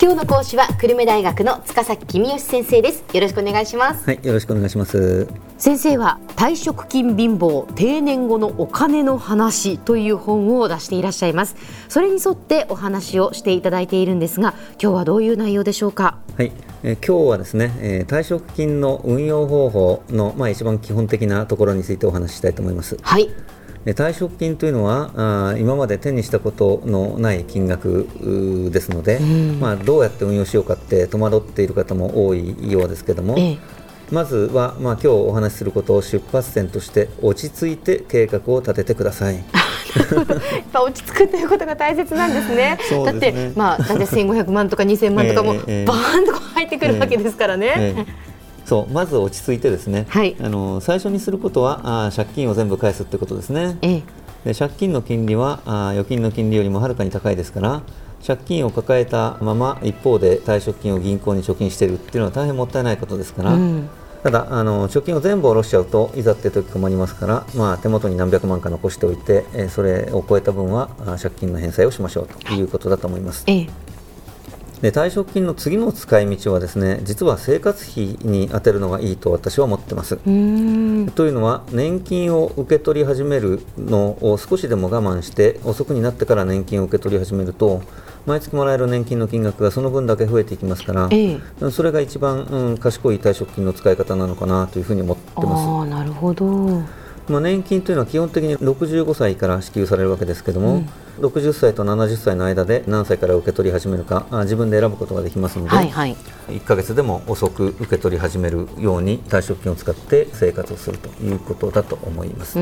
今日の講師は久留米大学の塚崎君吉先生です。よろしくお願いします。はいよろしくお願いします。先生は退職金貧乏定年後のお金の話という本を出していらっしゃいます。それに沿ってお話をしていただいているんですが今日はどういう内容でしょうか？はい、えー、今日はですね、えー、退職金の運用方法のまあ一番基本的なところについてお話ししたいと思います。はい退職金というのはあ今まで手にしたことのない金額ですので、うん、まあ、どうやって運用しようかって戸惑っている方も多いようですけども、ええ、まずは、まあ、今日お話しすることを出発点として落ち着いて計画を立ててください。やっぱ落ち着くということが大切なんですね。すねだって、まあ、大体1500万とか2000万とかも、バーンと入ってくるわけですからね。えそうまず落ち着いてですね、はい、あの最初にすることはあ借金を全部返すってことですね、ええ、で借金の金利はあ預金の金利よりもはるかに高いですから借金を抱えたまま一方で退職金を銀行に貯金しているっていうのは大変もったいないことですから、うん、ただあの貯金を全部下ろしちゃうといざって時困りますから、まあ、手元に何百万か残しておいて、えそれを超えた分は借金の返済をしましょうということだと思います。ええで退職金の次の使い道はですね実は生活費に充てるのがいいと私は思ってます。というのは年金を受け取り始めるのを少しでも我慢して遅くになってから年金を受け取り始めると毎月もらえる年金の金額がその分だけ増えていきますから、ええ、それが一番、うん、賢い退職金の使い方なのかなというふうに思ってます。なるほどまあ、年金というのは基本的に65歳から支給されるわけですけども、うん、60歳と70歳の間で何歳から受け取り始めるか自分で選ぶことができますので、はいはい、1か月でも遅く受け取り始めるように退職金を使って生活をするということだと思います。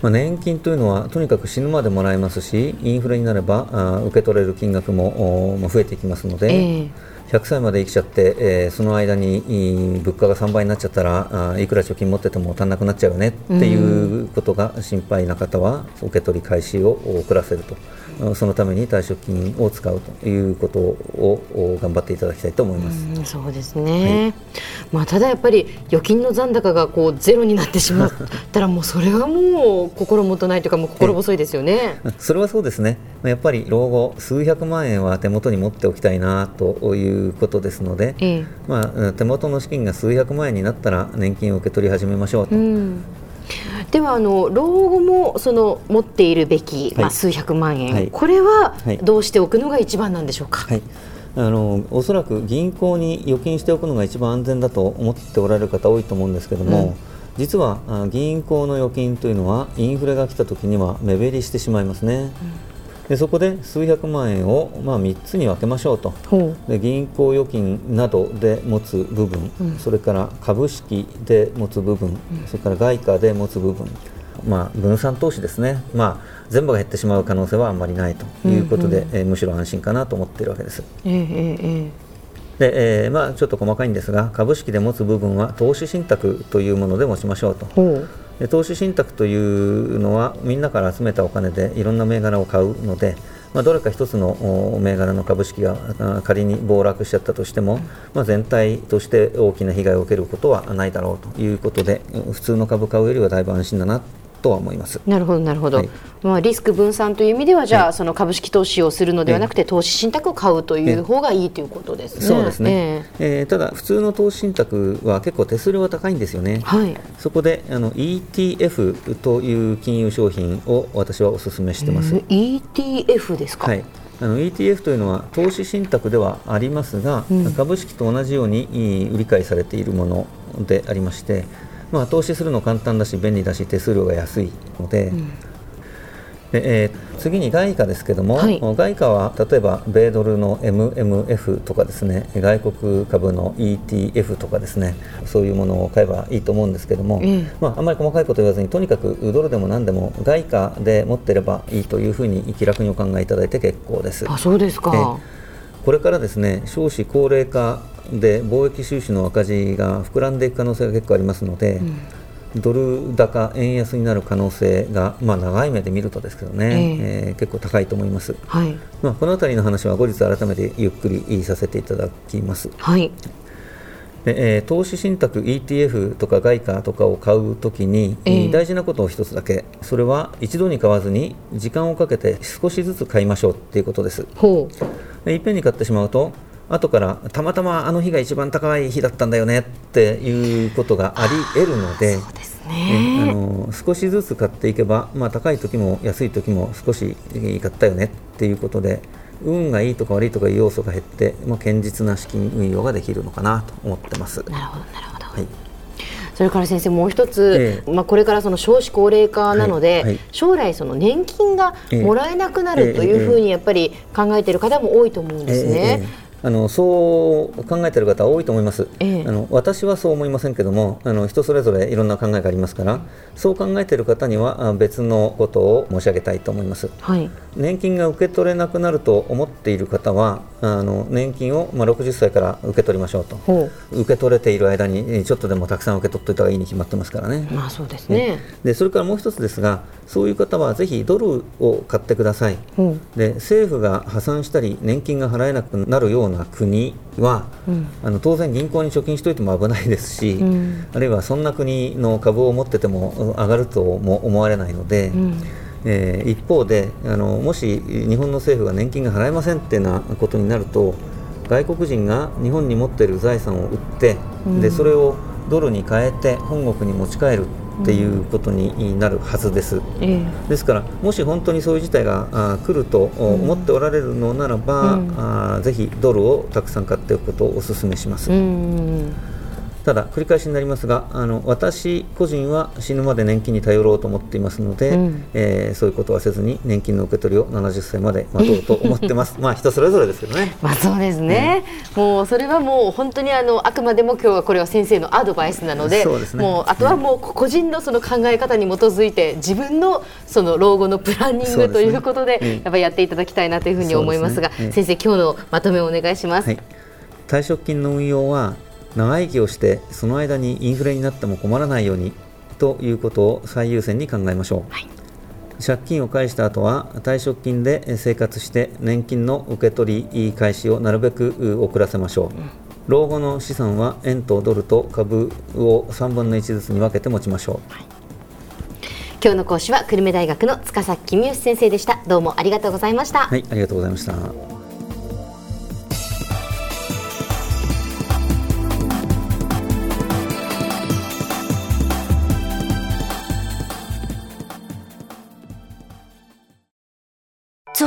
まあ、年金というのはとにかく死ぬまでもらえますしインフレになればあ受け取れる金額も増えていきますので、えー100歳まで生きちゃって、えー、その間に物価が3倍になっちゃったらあいくら貯金持ってても足んなくなっちゃうよねっていうことが心配な方は受け取り開始を遅らせると。そのために退職金を使うということを頑張っていただきたいと思います。うそうですね。はい、まあただやっぱり預金の残高がこうゼロになってしまったらもうそれはもう心もとないというかもう心細いですよね。それはそうですね。やっぱり老後数百万円は手元に持っておきたいなということですので、ええ、まあ手元の資金が数百万円になったら年金を受け取り始めましょうと。うんではあの老後もその持っているべき、はい、まあ、数百万円、はい、これはどうしておくのが一番なんでしょうか？はい。あのおそらく銀行に預金しておくのが一番安全だと思っておられる方多いと思うんですけども、うん、実は銀行の預金というのはインフレが来た時には目減りしてしまいますね。うんでそこで数百万円を、まあ、3つに分けましょうと。で銀行預金などで持つ部分、うん、それから株式で持つ部分、うん、それから外貨で持つ部分、まあ、分散投資ですね、まあ、全部が減ってしまう可能性はあんまりないということで、うんうん、えー、むしろ安心かなと思っているわけです。えーえーで、えーまあ、ちょっと細かいんですが株式で持つ部分は投資信託というもので持ちましょうと。で投資信託というのはみんなから集めたお金でいろんな銘柄を買うので、まあ、どれか1つの銘柄の株式が仮に暴落しちゃったとしても、まあ、全体として大きな被害を受けることはないだろうということで普通の株買うよりはだいぶ安心だなとは思います。なるほどなるほど、はい、まあ、リスク分散という意味ではじゃあ、はい、その株式投資をするのではなくて、投資信託を買うという方がいいということですね。そうですね、えー、えー、ただ普通の投資信託は結構手数料が高いんですよね、はい、そこであの ETF という金融商品を私はお勧めしてます、えー、ETF ですか、はい。あの ETF というのは投資信託ではありますが、うん、株式と同じように売り買いされているものでありましてまあ、投資するの簡単だし便利だし手数料が安いので。うん、でえー、次に外貨ですけども、はい、外貨は例えば米ドルの MMF とかですね外国株の ETF とかですねそういうものを買えばいいと思うんですけども、まあ、あんまり細かいこと言わずにとにかくドルでも何でも外貨で持ってればいいというふうに気楽にお考えいただいて結構です。あそうですか、これからですね少子高齢化で貿易収支の赤字が膨らんでいく可能性が結構ありますので、うん、ドル高、円安になる可能性が、まあ、長い目で見るとですけどね、えー、えー、結構高いと思います、はい、まあ、この辺りの話は後日改めてゆっくりさせていただきます。はい。でえー、投資信託 ETF とか外貨とかを買うときに、えー、大事なことを一つだけ。それは一度に買わずに時間をかけて少しずつ買いましょうっていうことです。でいっぺんに買ってしまうと後からたまたまあの日が一番高い日だったんだよねっていうことがあり得るので。そうですね、あの少しずつ買っていけば、まあ、高い時も安い時も少し買ったよねっていうことで運がいいとか悪いとかいう要素が減って、まあ、堅実な資金運用ができるのかなと思ってます。なるほどなるほど、はいそれから先生もう一つ、えまあ、これからその少子高齢化なので、はいはい将来その年金がもらえなくなるというふうにやっぱり考えている方も多いと思うんですね。ええあのそう考えている方多いと思います、ええ。あの私はそう思いませんけどもあの人それぞれいろんな考えがありますからそう考えている方にはあ別のことを申し上げたいと思います。はい、年金が受け取れなくなると思っている方はあの年金を、まあ、60歳から受け取りましょうと。ほ受け取れている間にえちょっとでもたくさん受け取っておいた方がいいに決まってますからね。うまあそうですね。でそれからもう一つですがそういう方はぜひドルを買ってください。う。んで政府が破産したり年金が払えなくなるような国は、うん。あの当然銀行に貯金しておいても危ないですし、うん。あるいはそんな国の株を持っててもうん上がるとも思われないので、うん。えー一方であのもし日本の政府が年金が払えませんっていうなことになると外国人が日本に持っている財産を売って、うん。でそれをドルに変えて本国に持ち帰るっていうことになるはずです。えですから、もし本当にそういう事態が来るとお思っておられるのならば、うん。あーぜひドルをたくさん買っておくことをお勧めします。えうんただ、繰り返しになりますが、あの私個人は死ぬまで年金に頼ろうと思っていますので、うん。えーそういうことはせずに年金の受け取りを70歳まで待とうと思ってます。まあ人それぞれですけどね。まあそうですね、もうそれはもう本当にあのあくまでも今日はこれは先生のアドバイスなのでね。もうあとはもう個人のその考え方に基づいて自分のその老後のプランニングということでうん。やっぱりやっていただきたいなというふうに思いますがすね。先生今日のまとめをお願いします。はい、退職金の運用は長生きをしてその間にインフレになっても困らないようにということを最優先に考えましょう、はい。借金を返した後は退職金で生活して年金の受け取り開始をなるべく遅らせましょう、老後の資産は円とドルと株を3分の1ずつに分けて持ちましょう、今日の講師は久留米大学の塚崎公義先生でした。どうもありがとうございました、はいありがとうございました